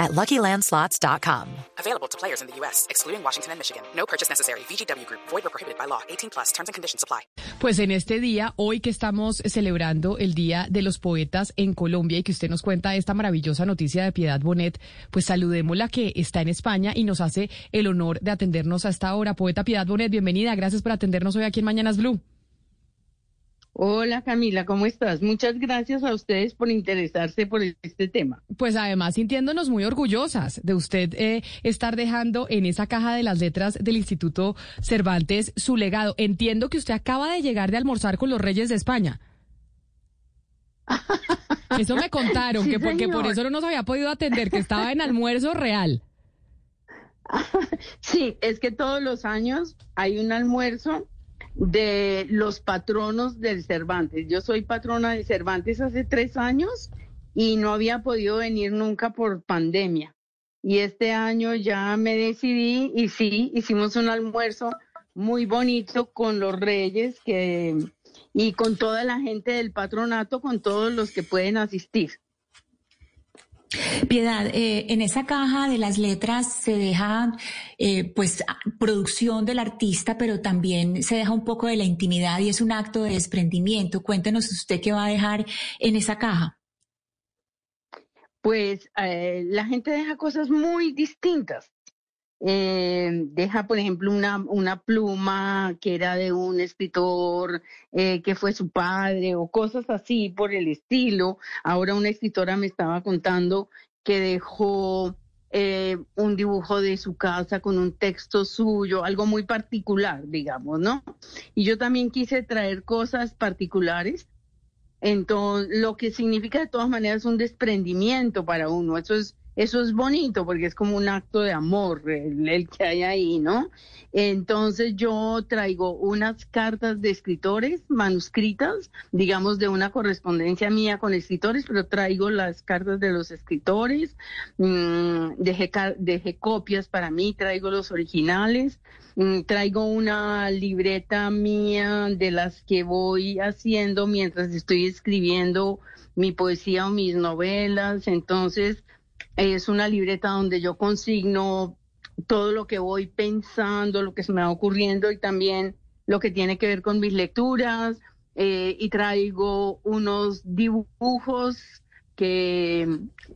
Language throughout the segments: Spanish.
at LuckyLandSlots.com. Available to players in the U.S., excluding Washington and Michigan. No purchase necessary. VGW Group. Void or prohibited by law. 18 plus. Terms and conditions apply. Pues en este día, hoy que estamos celebrando el Día de los Poetas en Colombia y que usted nos cuenta esta maravillosa noticia de Piedad Bonet, pues saludémosla que está en España y nos hace el honor de atendernos a esta hora. Poeta Piedad Bonet, bienvenida. Gracias por atendernos hoy aquí en Mañanas Blue. Hola Camila, ¿cómo estás? Muchas gracias a ustedes por interesarse por este tema. Pues además sintiéndonos muy orgullosas de usted eh, estar dejando en esa caja de las letras del Instituto Cervantes su legado. Entiendo que usted acaba de llegar de almorzar con los Reyes de España. Eso me contaron, Sí, que porque por eso no nos había podido atender, que estaba en almuerzo real. Sí, es que todos los años hay un almuerzo de los patronos del Cervantes. Yo soy patrona de Cervantes hace tres años y no había podido venir nunca por pandemia. Y este año ya me decidí y sí, hicimos un almuerzo muy bonito con los reyes que, y con toda la gente del patronato, con todos los que pueden asistir. Piedad, eh, en esa caja de las letras se deja eh, pues producción del artista, pero también se deja un poco de la intimidad y es un acto de desprendimiento. Cuéntenos usted qué va a dejar en esa caja. Pues eh, la gente deja cosas muy distintas. Eh, deja, por ejemplo, una, una pluma que era de un escritor eh, que fue su padre o cosas así por el estilo. Ahora una escritora me estaba contando que dejó eh, un dibujo de su casa con un texto suyo, algo muy particular, digamos, ¿no? Y yo también quise traer cosas particulares entonces, lo que significa de todas maneras un desprendimiento para uno. Eso es, eso es bonito porque es como un acto de amor el, que hay ahí, ¿no? Entonces yo traigo unas cartas de escritores manuscritas, digamos de una correspondencia mía con escritores, pero traigo las cartas de los escritores, mm, dejé, ca- dejé copias para mí, traigo los originales. Mm, Traigo una libreta mía de las que voy haciendo mientras estoy escribiendo mi poesía o mis novelas. Entonces, es una libreta donde yo consigno todo lo que voy pensando, lo que se me va ocurriendo y también lo que tiene que ver con mis lecturas. Eh, y traigo unos dibujos que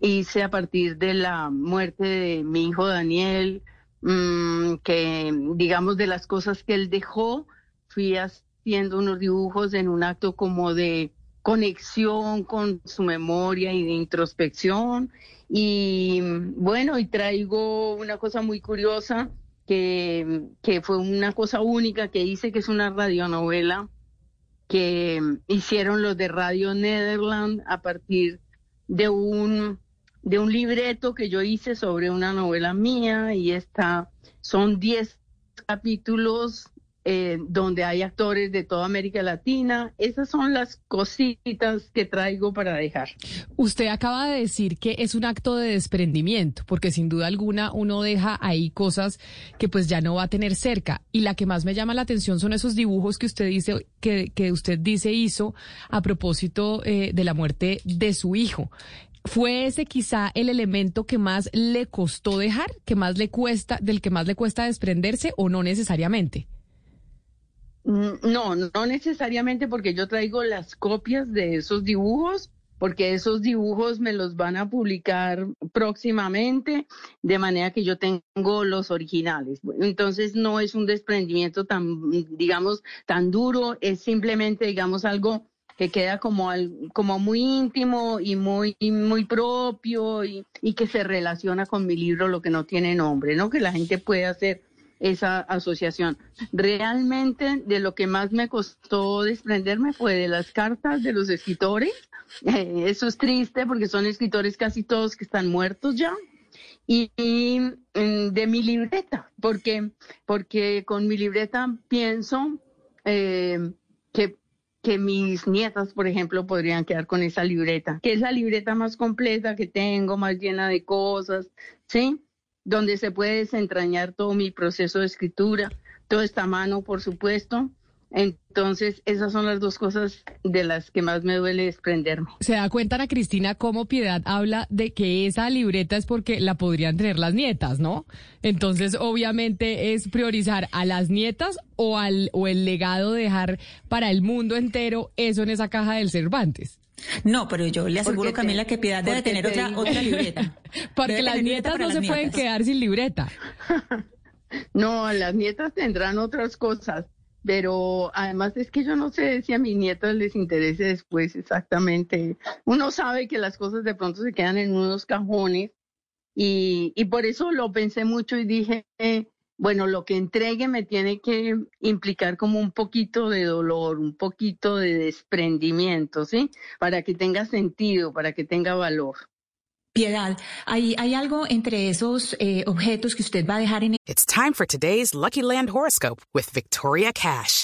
hice a partir de la muerte de mi hijo Daniel, mm, que digamos de las cosas que él dejó, fui haciendo unos dibujos en un acto como de conexión con su memoria y de introspección. Y bueno, y traigo una cosa muy curiosa que, que fue una cosa única que hice, que es una radionovela que hicieron los de Radio Nederland a partir de un de un libreto que yo hice sobre una novela mía y esta son 10 capítulos eh, donde hay actores de toda América Latina. Esas son las cositas que traigo para dejar. Usted acaba de decir que es un acto de desprendimiento, porque sin duda alguna uno deja ahí cosas que pues ya no va a tener cerca. Y la que más me llama la atención son esos dibujos que usted dice, que, usted dice hizo a propósito eh, de la muerte de su hijo. ¿Fue ese quizá el elemento que más le costó dejar, que más le cuesta, del que más le cuesta desprenderse o no necesariamente? Mm, No, no necesariamente porque yo traigo las copias de esos dibujos, porque esos dibujos me los van a publicar próximamente, de manera que yo tengo los originales. Entonces no es un desprendimiento tan, digamos, tan duro, es simplemente, digamos, algo que queda como, como muy íntimo y muy, muy propio y, y que se relaciona con mi libro, lo que no tiene nombre, ¿no? Que la gente puede hacer esa asociación. Realmente de lo que más me costó desprenderme fue de las cartas de los escritores. Eh, eso es triste porque son escritores casi todos que están muertos ya. Y, y, mm, de mi libreta, porque, porque con mi libreta pienso eh, que, que mis nietas, por ejemplo, podrían quedar con esa libreta, que es la libreta más completa que tengo, más llena de cosas, ¿sí? Donde se puede desentrañar todo mi proceso de escritura, toda esta mano, por supuesto, entonces, esas son las dos cosas de las que más me duele desprenderme. ¿Se da cuenta, Ana Cristina, cómo Piedad habla de que esa libreta es porque la podrían tener las nietas, ¿no? Entonces, obviamente, es priorizar a las nietas o, al, o el legado de dejar para el mundo entero eso en esa caja del Cervantes. No, pero yo le aseguro, Camila, que Piedad debe tener otra, otra libreta. porque las nietas no se pueden quedar sin libreta. no, las nietas tendrán otras cosas pero además es que yo no sé si a mis nietos les interese después exactamente. Uno sabe que las cosas de pronto se quedan en unos cajones y, y por eso lo pensé mucho y dije, bueno, lo que entregue me tiene que implicar como un poquito de dolor, un poquito de desprendimiento, ¿sí? Para que tenga sentido, para que tenga valor. Piedad, ¿hay, hay algo entre esos eh, objetos que usted va a dejar en... It's time for today's Lucky Land horoscope with Victoria Cash.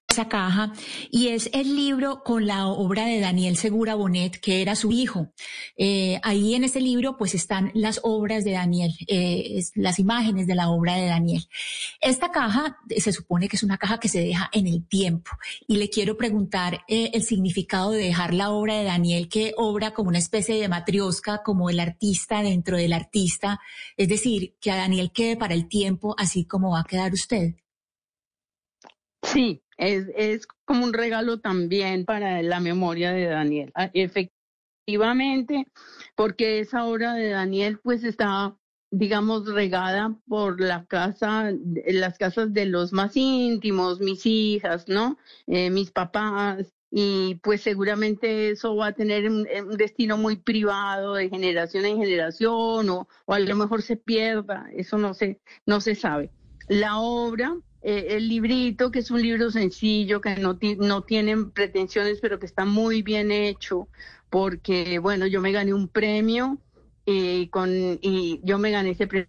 Esa caja y es el libro con la obra de Daniel Segura Bonet, que era su hijo. Eh, ahí en ese libro pues están las obras de Daniel, eh, las imágenes de la obra de Daniel. Esta caja se supone que es una caja que se deja en el tiempo y le quiero preguntar eh, el significado de dejar la obra de Daniel, que obra como una especie de matriosca, como el artista dentro del artista, es decir, que a Daniel quede para el tiempo así como va a quedar usted. Sí, es, es como un regalo también para la memoria de Daniel. Ah, efectivamente, porque esa obra de Daniel pues está digamos, regada por la casa, las casas de los más íntimos, mis hijas, ¿no? Eh, mis papás, y pues seguramente eso va a tener un, destino muy privado de generación en generación o, o, a lo mejor se pierda, eso no se, no se sabe. La obra eh, el librito, que es un libro sencillo, que no, no tiene pretensiones, pero que está muy bien hecho, porque, bueno, yo me gané un premio y, con, y yo me gané ese premio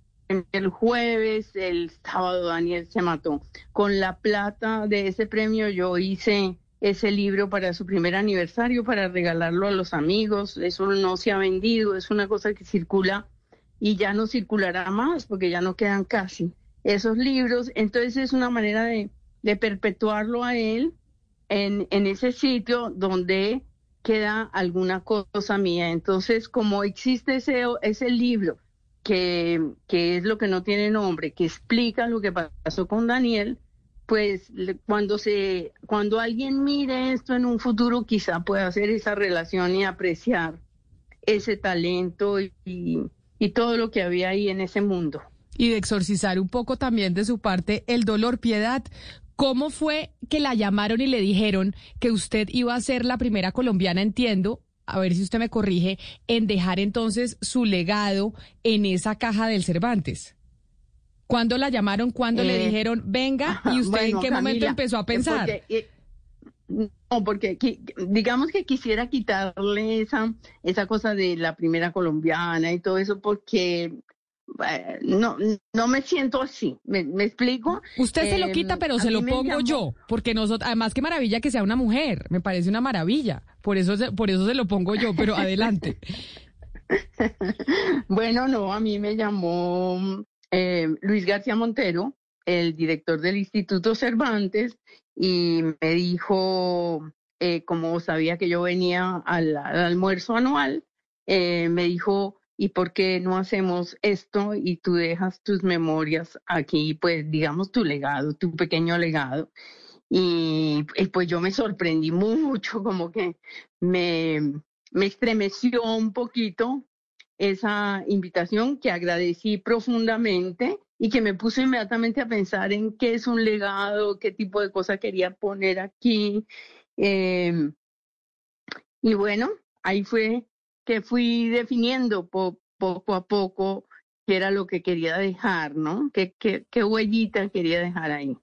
el jueves, el sábado Daniel se mató. Con la plata de ese premio yo hice ese libro para su primer aniversario, para regalarlo a los amigos. Eso no se ha vendido, es una cosa que circula y ya no circulará más porque ya no quedan casi esos libros. Entonces es una manera de, perpetuarlo a él en, en ese sitio donde queda alguna cosa mía. Entonces, como existe ese, ese libro, que, que es lo que no tiene nombre, que explica lo que pasó con Daniel, pues cuando se, cuando alguien mire esto en un futuro, quizá pueda hacer esa relación y apreciar ese talento y, y todo lo que había ahí en ese mundo y de exorcizar un poco también de su parte el dolor, piedad. ¿Cómo fue que la llamaron y le dijeron que usted iba a ser la primera colombiana, entiendo, a ver si usted me corrige, en dejar entonces su legado en esa caja del Cervantes? ¿Cuándo la llamaron? ¿Cuándo le eh, dijeron, venga? ¿Y usted en qué momento empezó a pensar? Eh, no, porque digamos que quisiera quitarle esa, esa cosa de la primera colombiana y todo eso, porque no, no me siento así. ¿Me, explico? Usted se lo em, quita, pero se lo pongo yo, porque nosotros, además qué maravilla que sea una mujer, me parece una maravilla. Por eso, por eso se lo pongo yo, pero adelante. bueno, no, a mí me llamó eh, Luis García Montero, el director del Instituto Cervantes, y me dijo, eh, como sabía que yo venía al, almuerzo anual, eh, me dijo, ¿y por qué no hacemos esto y tú dejas tus memorias aquí, pues digamos tu legado, tu pequeño legado? Y, pues yo me sorprendí mucho, como que me, me estremeció un poquito esa invitación que agradecí profundamente y que me puso inmediatamente a pensar en qué es un legado, qué tipo de cosa quería poner aquí. Eh, Y bueno, ahí fue que fui definiendo poco a poco qué era lo que quería dejar, ¿no? ¿Qué, qué, qué huellita quería dejar ahí?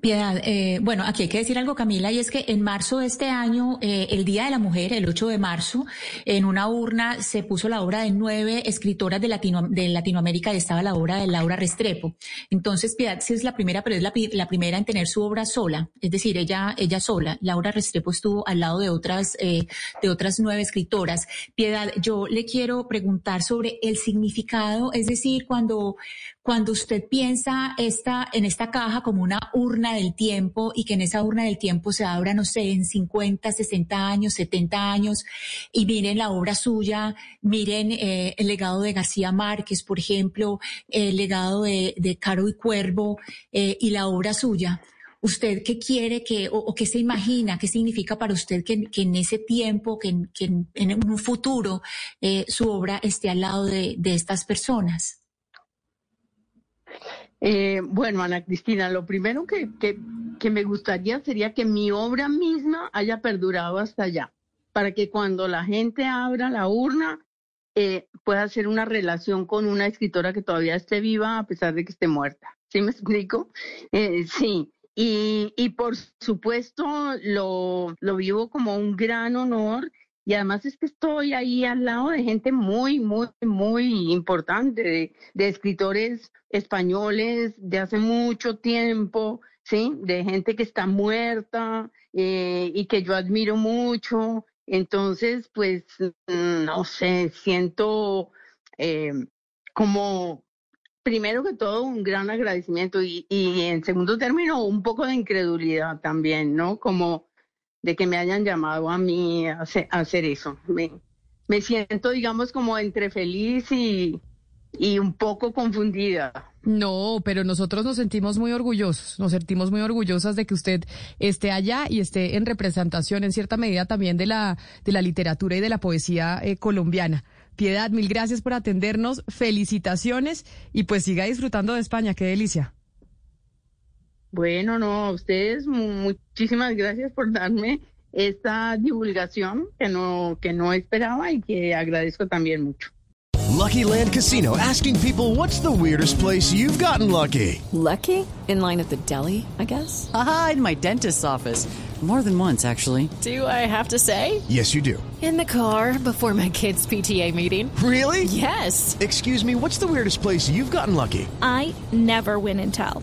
Piedad, eh, bueno, aquí hay que decir algo, Camila, y es que en marzo de este año, eh, el Día de la Mujer, el 8 de marzo, en una urna se puso la obra de nueve escritoras de, Latino, de Latinoamérica y estaba la obra de Laura Restrepo. Entonces, Piedad sí es la primera, pero es la, la, primera en tener su obra sola, es decir, ella, ella sola. Laura Restrepo estuvo al lado de otras, eh, de otras nueve escritoras. Piedad, yo le quiero preguntar sobre el significado, es decir, cuando, cuando usted piensa esta, en esta caja como una urna del tiempo y que en esa urna del tiempo se abra, no sé, en 50, 60 años, 70 años, y miren la obra suya, miren eh, el legado de García Márquez, por ejemplo, el legado de, Caro y Cuervo eh, y la obra suya. ¿Usted qué quiere que, o, qué se imagina, qué significa para usted que, en ese tiempo, que, en, un futuro, eh, su obra esté al lado de estas personas? Eh, bueno, Ana Cristina, lo primero que, que, me gustaría sería que mi obra misma haya perdurado hasta allá, para que cuando la gente abra la urna eh, pueda hacer una relación con una escritora que todavía esté viva a pesar de que esté muerta. ¿Sí me explico? Eh, sí. Y, y por supuesto lo, lo vivo como un gran honor y además es que estoy ahí al lado de gente muy, muy, muy importante, de, escritores españoles de hace mucho tiempo, ¿sí? De gente que está muerta eh, y que yo admiro mucho. Entonces, pues, mm, no sé, siento eh, como, primero que todo, un gran agradecimiento y, y en segundo término, un poco de incredulidad también, ¿no? Como de que me hayan llamado a mí a hacer, eso. Me, me, siento, digamos, como entre feliz y, y un poco confundida. No, pero nosotros nos sentimos muy orgullosos, nos sentimos muy orgullosas de que usted esté allá y esté en representación en cierta medida también de la, de la literatura y de la poesía eh, colombiana. Piedad, mil gracias por atendernos, felicitaciones y pues siga disfrutando de España, qué delicia. Bueno, no, a ustedes muchísimas gracias por darme esta divulgación que no, que no esperaba y que agradezco también mucho. Lucky Land Casino asking people what's the weirdest place you've gotten lucky. Lucky? In line at the deli, I guess. Aha, in my dentist's office. More than once, actually. Do I have to say? Yes, you do. In the car before my kids' PTA meeting. Really? Yes. Excuse me, what's the weirdest place you've gotten lucky? I never win and tell.